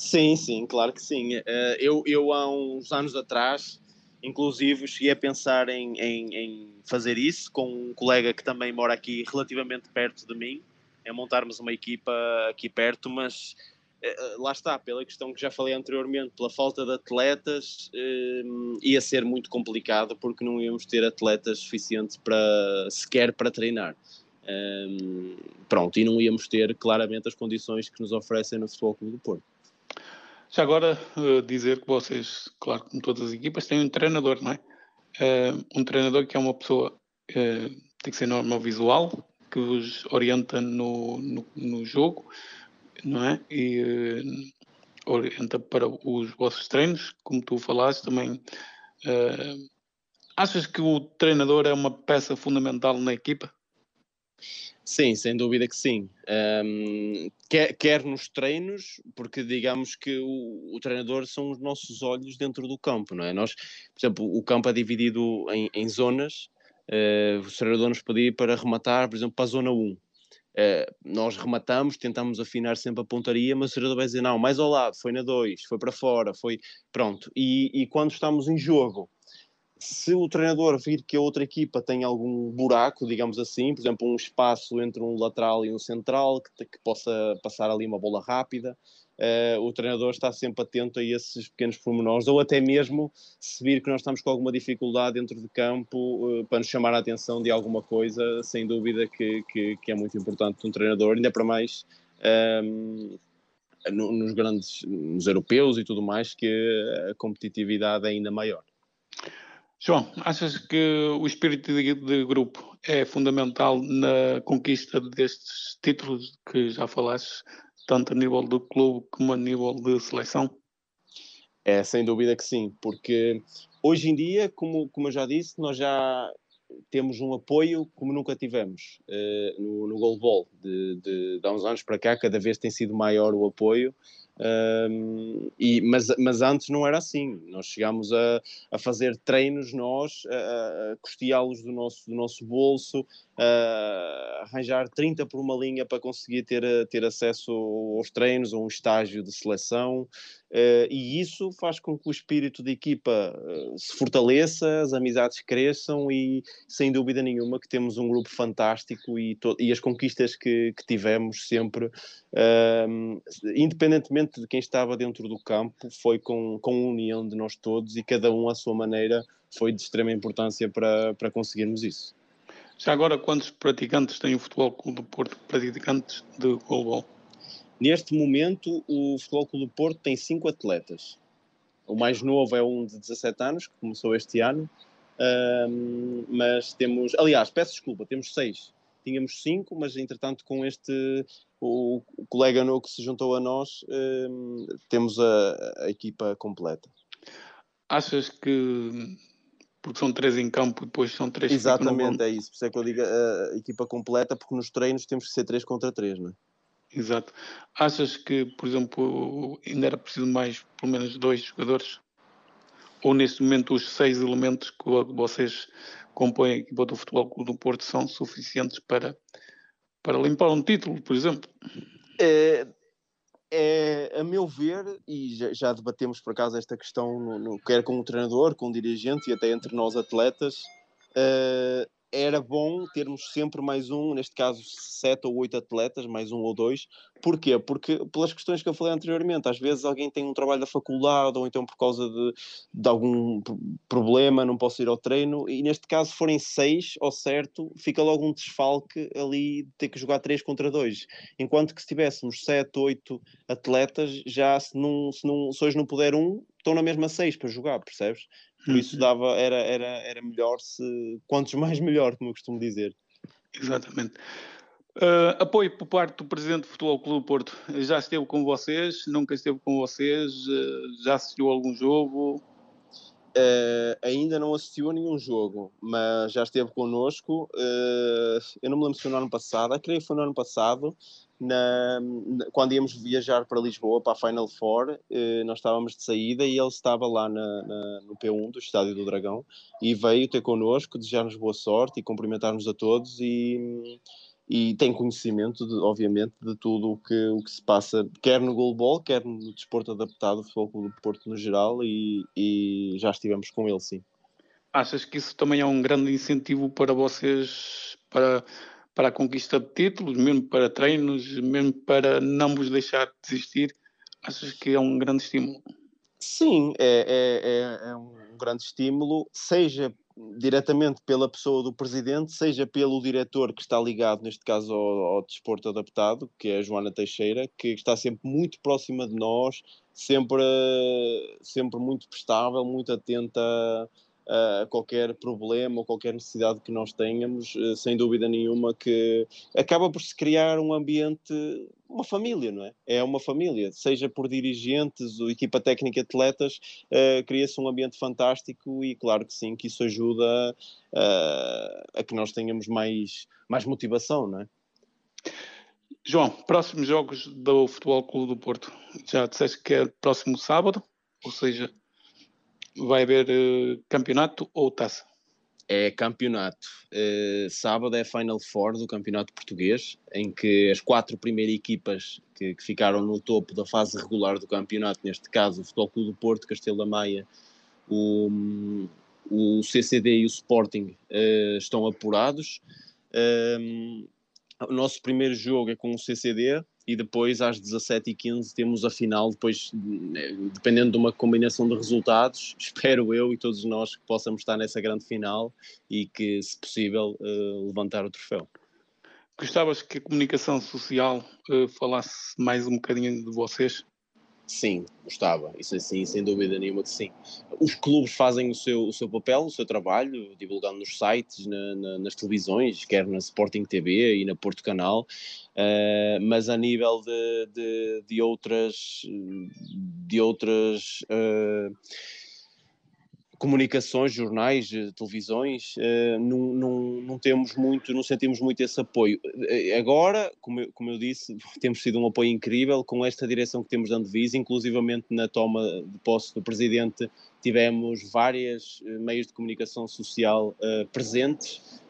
Sim, sim, claro que sim. Eh, eu, eu há uns anos atrás, inclusive, cheguei a pensar em, em, em, fazer isso com um colega que também mora aqui relativamente perto de mim, é montarmos uma equipa aqui perto, mas eh, lá está, pela questão que já falei anteriormente, pela falta de atletas, ia ser muito complicado porque não íamos ter atletas suficientes para sequer para treinar. pronto, e não íamos ter claramente as condições que nos oferecem no Futebol Clube do Porto. Já agora uh, dizer que vocês, claro, como todas as equipas, têm um treinador, não é? Uh, um treinador que é uma pessoa, uh, tem que ser normal visual, que vos orienta no, no, no jogo, não é? E orienta para os vossos treinos, como tu falaste também. achas que o treinador é uma peça fundamental na equipa? Sim, sem dúvida que sim. Um, quer, quer, nos treinos, porque digamos que o, o, treinador são os nossos olhos dentro do campo, não é? Nós, por exemplo, o campo é dividido em, em zonas, uh, o treinador nos pedir para rematar, por exemplo, para a zona 1. Uh, eh, nós rematamos, tentamos afinar sempre a pontaria, mas o treinador vai dizer, não, mais ao lado, foi na 2, foi para fora, foi... Pronto. E, e quando estamos em jogo, se o treinador vir que a outra equipa tem algum buraco, digamos assim, por exemplo, um espaço entre um lateral e um central, que, que possa passar ali uma bola rápida, uh, o treinador está sempre atento a esses pequenos pormenores, ou até mesmo se vir que nós estamos com alguma dificuldade dentro de campo uh, para nos chamar a atenção de alguma coisa, sem dúvida que, que, que é muito importante um treinador, ainda para mais um, ehm, nos grandes, nos europeus e tudo mais, que a competitividade é ainda maior. João, achas que o espírito de, de, grupo é fundamental na conquista destes títulos que já falaste, tanto a nível do clube como a nível de seleção? É, sem dúvida que sim, porque hoje em dia, como, como eu já disse, nós já temos um apoio como nunca tivemos uh, no, no goalball. De, de, de há uns anos para cá, cada vez tem sido maior o apoio e, mas, mas antes não era assim. Nós chegámos a, a fazer treinos nós, a, a custeá-los do nosso, do nosso bolso, arranjar 30 por uma linha para conseguir ter, ter acesso aos treinos, a um estágio de seleção. Uh, e isso faz com que o espírito de equipa uh, se fortaleça, as amizades cresçam e, sem dúvida nenhuma, que temos um grupo fantástico e, e as conquistas que, que tivemos sempre, uh, independentemente de quem estava dentro do campo, foi com, com a união de nós todos e cada um à sua maneira foi de extrema importância para, para conseguirmos isso. Já agora, quantos praticantes tem o Futebol Clube do Porto, praticantes de goalball? Neste momento, o Futebol Clube do Porto tem cinco atletas. O mais novo é um de 17 anos, que começou este ano, um, mas temos, aliás, peço desculpa, temos seis. Tínhamos cinco, mas entretanto, com este, o, o colega novo que se juntou a nós, um, temos a, a equipa completa. Achas que porque são três em campo e depois são três Exatamente, é isso. Por isso é que eu digo a, a equipa completa, porque nos treinos temos que ser três contra três, não é? Exato. Achas que, por exemplo, ainda era preciso mais, pelo menos, dois jogadores? Ou neste momento os seis elementos que vocês compõem a equipa do Futebol Clube do Porto são suficientes para, para limpar um título, por exemplo? É, é, a meu ver, e já, já, debatemos por acaso esta questão, no, no, quer com o treinador, com o dirigente e até entre nós atletas, uh, era bom termos sempre mais um, neste caso sete ou oito atletas, mais um ou dois. Porquê? Porque pelas questões que eu falei anteriormente, às vezes alguém tem um trabalho da faculdade ou então por causa de, de algum problema não posso ir ao treino e neste caso forem seis ao certo, fica logo um desfalque ali de ter que jogar três contra dois. Enquanto que se tivéssemos sete, oito atletas, já se, não, se, não, se hoje não puder um, estão na mesma seis para jogar, percebes? Por isso uhum. dava, era, era, era melhor se. Quantos mais melhor, como eu costumo dizer. Exatamente. Uh, apoio por parte do Presidente do Futebol Clube Porto. Já esteve com vocês? Nunca esteve com vocês? Uh, já assistiu a algum jogo? Uh, ainda não assistiu a nenhum jogo, mas já esteve connosco. eu não me lembro se foi no ano passado, creio que foi no ano passado, na, na, quando íamos viajar para Lisboa, para a Final Four, eh, nós estávamos de saída e ele estava lá na, na, no P1 do Estádio do Dragão e veio ter connosco, desejar-nos boa sorte e cumprimentar-nos a todos e, e tem conhecimento, de, obviamente, de tudo o que, o que se passa, quer no goalball, quer no desporto adaptado, futebol clube de Porto no geral e, e já estivemos com ele, sim. Achas que isso também é um grande incentivo para vocês, para para a conquista de títulos, mesmo para treinos, mesmo para não vos deixar desistir? Achas que é um grande estímulo? Sim, é, é, é, é um grande estímulo, seja diretamente pela pessoa do presidente, seja pelo diretor que está ligado, neste caso, ao, ao, desporto adaptado, que é a Joana Teixeira, que está sempre muito próxima de nós, sempre, sempre muito prestável, muito atenta a qualquer problema ou qualquer necessidade que nós tenhamos, eh, sem dúvida nenhuma que acaba por se criar um ambiente, uma família, não é? É uma família, seja por dirigentes ou equipa técnica atletas, uh, cria-se um ambiente fantástico e claro que sim, que isso ajuda uh, a que nós tenhamos mais, mais motivação, não é? João, próximos jogos do Futebol Clube do Porto. Já disseste que é próximo sábado, ou seja, vai haver uh, campeonato ou taça? É campeonato. Uh, sábado é Final Four do campeonato português, em que as quatro primeiras equipas que, que, ficaram no topo da fase regular do campeonato, neste caso o Futebol Clube do Porto, Castelo da Maia, o, o CCD e o Sporting uh, estão apurados. O nosso primeiro jogo é com o CCD e depois às 17h15 temos a final, depois né, dependendo de uma combinação de resultados, [LAUGHS] espero eu e todos nós que possamos estar nessa grande final e que, se possível, uh, levantar o troféu. Gostavas que a comunicação social uh, falasse mais um bocadinho de vocês? Sim, gostava, isso assim, sem dúvida nenhuma que sim. Os clubes fazem o seu, o seu papel, o seu trabalho, divulgando nos sites, na, na, nas televisões, quer na Sporting TV e na Porto Canal, uh, mas a nível de, de, de outras, de outras uh, comunicações, jornais, eh, televisões, uh, não, não, não, temos muito, não sentimos muito esse apoio. Eh, agora, como eu, como eu disse, [LAUGHS] temos sido um apoio incrível com esta direção que temos dando visa, inclusivamente na toma de posse do presidente, tivemos vários uh, meios de comunicação social presentes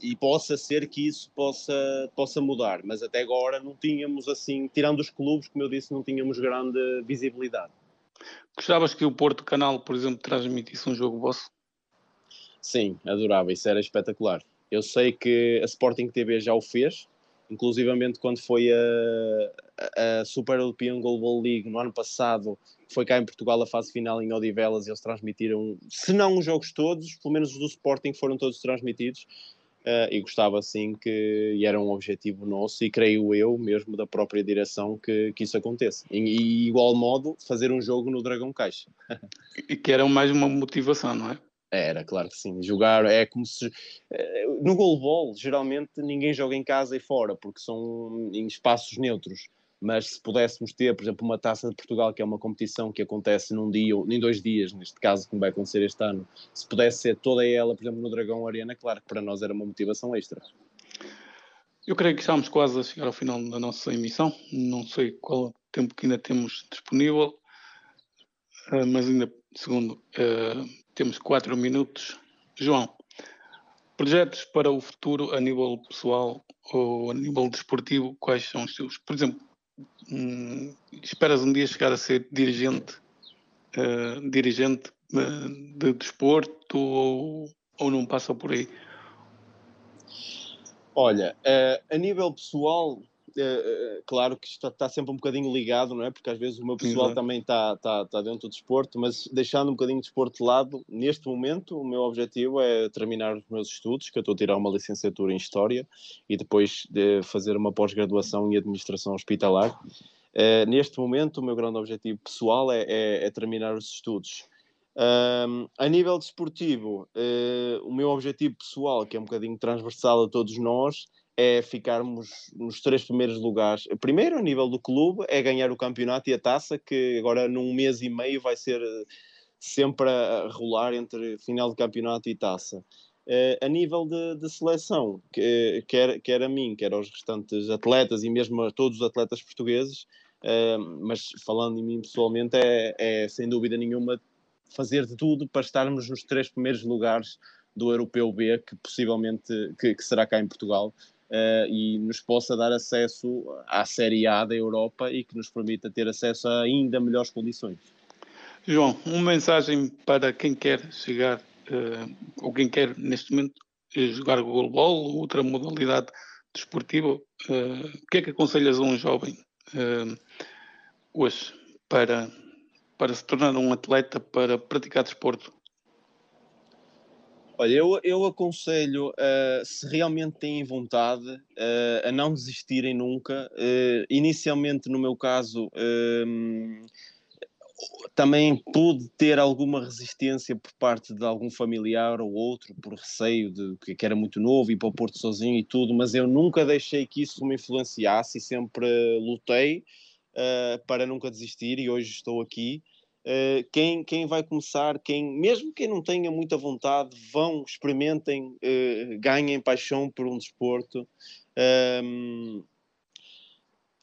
e possa ser que isso possa, possa mudar, mas até agora não tínhamos assim, tirando os clubes, como eu disse, não tínhamos grande visibilidade. Gostavas que o Porto Canal, por exemplo, transmitisse um jogo vosso? Sim, adorava, isso era espetacular. Eu sei que a Sporting TV já o fez, inclusivamente quando foi a, a Super European Global League no ano passado, foi cá em Portugal a fase final em Odivelas eles transmitiram, se não os jogos todos, pelo menos os do Sporting foram todos transmitidos uh, e gostava assim que, e era um objetivo nosso, e creio eu mesmo da própria direção que, que isso aconteça. E, e igual modo, fazer um jogo no Dragão Caixa. e que era mais uma motivação, não é? Era, claro que sim. Jogar é como se. Eh, no goalball, geralmente ninguém joga em casa e fora, porque são em espaços neutros mas se pudéssemos ter, por exemplo, uma taça de Portugal, que é uma competição que acontece num dia ou em dois dias, neste caso, como vai acontecer este ano, se pudesse ser toda ela, por exemplo, no Dragão Arena, claro que para nós era uma motivação extra. Eu creio que estamos quase a chegar ao final da nossa emissão. Não sei qual tempo que ainda temos disponível, eh, mas ainda, segundo, eh, temos quatro minutos. João, projetos para o futuro a nível pessoal ou a nível desportivo, quais são os seus? Por exemplo, hum, esperas um dia chegar a ser dirigente, uh, dirigente uh, de desporto ou, ou não passa por aí? Olha, uh, a nível pessoal, uh, claro que está, está, sempre um bocadinho ligado, não é? Porque às vezes o meu pessoal Exato. também está, está, está dentro do desporto, mas deixando um bocadinho de desporto de lado, neste momento o meu objetivo é terminar os meus estudos, que eu estou a tirar uma licenciatura em História e depois de fazer uma pós-graduação em Administração Hospitalar. Uh, neste momento o meu grande objetivo pessoal é, é, é terminar os estudos. Um, a nível desportivo, uh, o meu objetivo pessoal, que é um bocadinho transversal a todos nós, é ficarmos nos três primeiros lugares. Primeiro, a nível do clube, é ganhar o campeonato e a taça, que agora num mês e meio vai ser eh, sempre a rolar entre final de campeonato e taça. Uh, a nível de, de, seleção, que, quer, quer a mim, quer aos restantes atletas e mesmo a todos os atletas portugueses, uh, mas falando em mim pessoalmente, é, é sem dúvida nenhuma fazer de tudo para estarmos nos três primeiros lugares do Europeu B, que possivelmente que, que será cá em Portugal, uh, e nos possa dar acesso à Série A da Europa e que nos permita ter acesso a ainda melhores condições. João, uma mensagem para quem quer chegar, uh, ou quem quer neste momento jogar goalball, outra modalidade desportiva, uh, o que é que aconselhas a um jovem hoje para, para se tornar um atleta, para praticar desporto? Olha, eu, eu aconselho, uh, se realmente têm vontade, uh, a não desistirem nunca. Uh, inicialmente, no meu caso, ehm, também pude ter alguma resistência por parte de algum familiar ou outro, por receio de que era muito novo e para o Porto sozinho e tudo, mas eu nunca deixei que isso me influenciasse e sempre lutei para nunca desistir e hoje estou aqui. Uh, quem, quem vai começar, quem, mesmo quem não tenha muita vontade, vão, experimentem, uh, ganhem paixão por um desporto.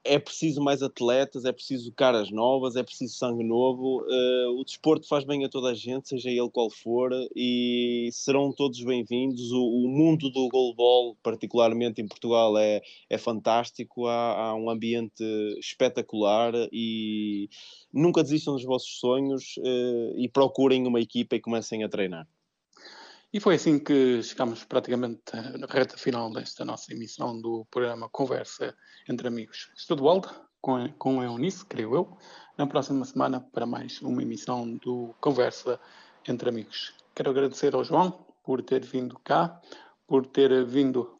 É preciso mais atletas, é preciso caras novas, é preciso sangue novo. Uh, o desporto faz bem a toda a gente, seja ele qual for, e serão todos bem-vindos. O, o, mundo do goalball, particularmente em Portugal, é, é fantástico. Há, há, um ambiente espetacular e nunca desistam dos vossos sonhos uh, e procurem uma equipa e comecem a treinar. E foi assim que chegamos praticamente na reta final desta nossa emissão do programa Conversa entre Amigos. Estou de volta com, com a Eunice, creio eu, na próxima semana para mais uma emissão do Conversa entre Amigos. Quero agradecer ao João por ter vindo cá, por ter vindo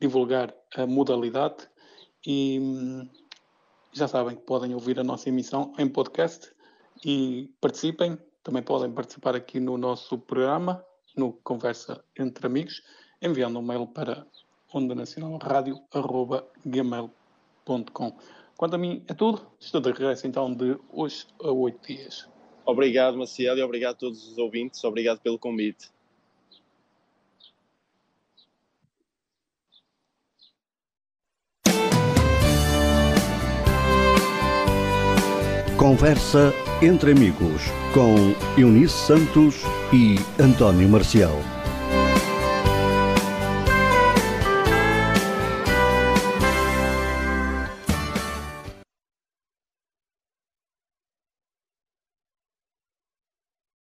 divulgar a modalidade e hum, já sabem que podem ouvir a nossa emissão em podcast e participem. Também podem participar aqui no nosso programa no Conversa Entre Amigos, enviando um mail para ondanacionalradio.gmail.com. Quanto a mim é tudo. Estou de regresso então de hoje a oito dias. Obrigado, Maciel, e obrigado a todos os ouvintes. Obrigado pelo convite. Conversa entre amigos com Eunice Santos e António Marcial.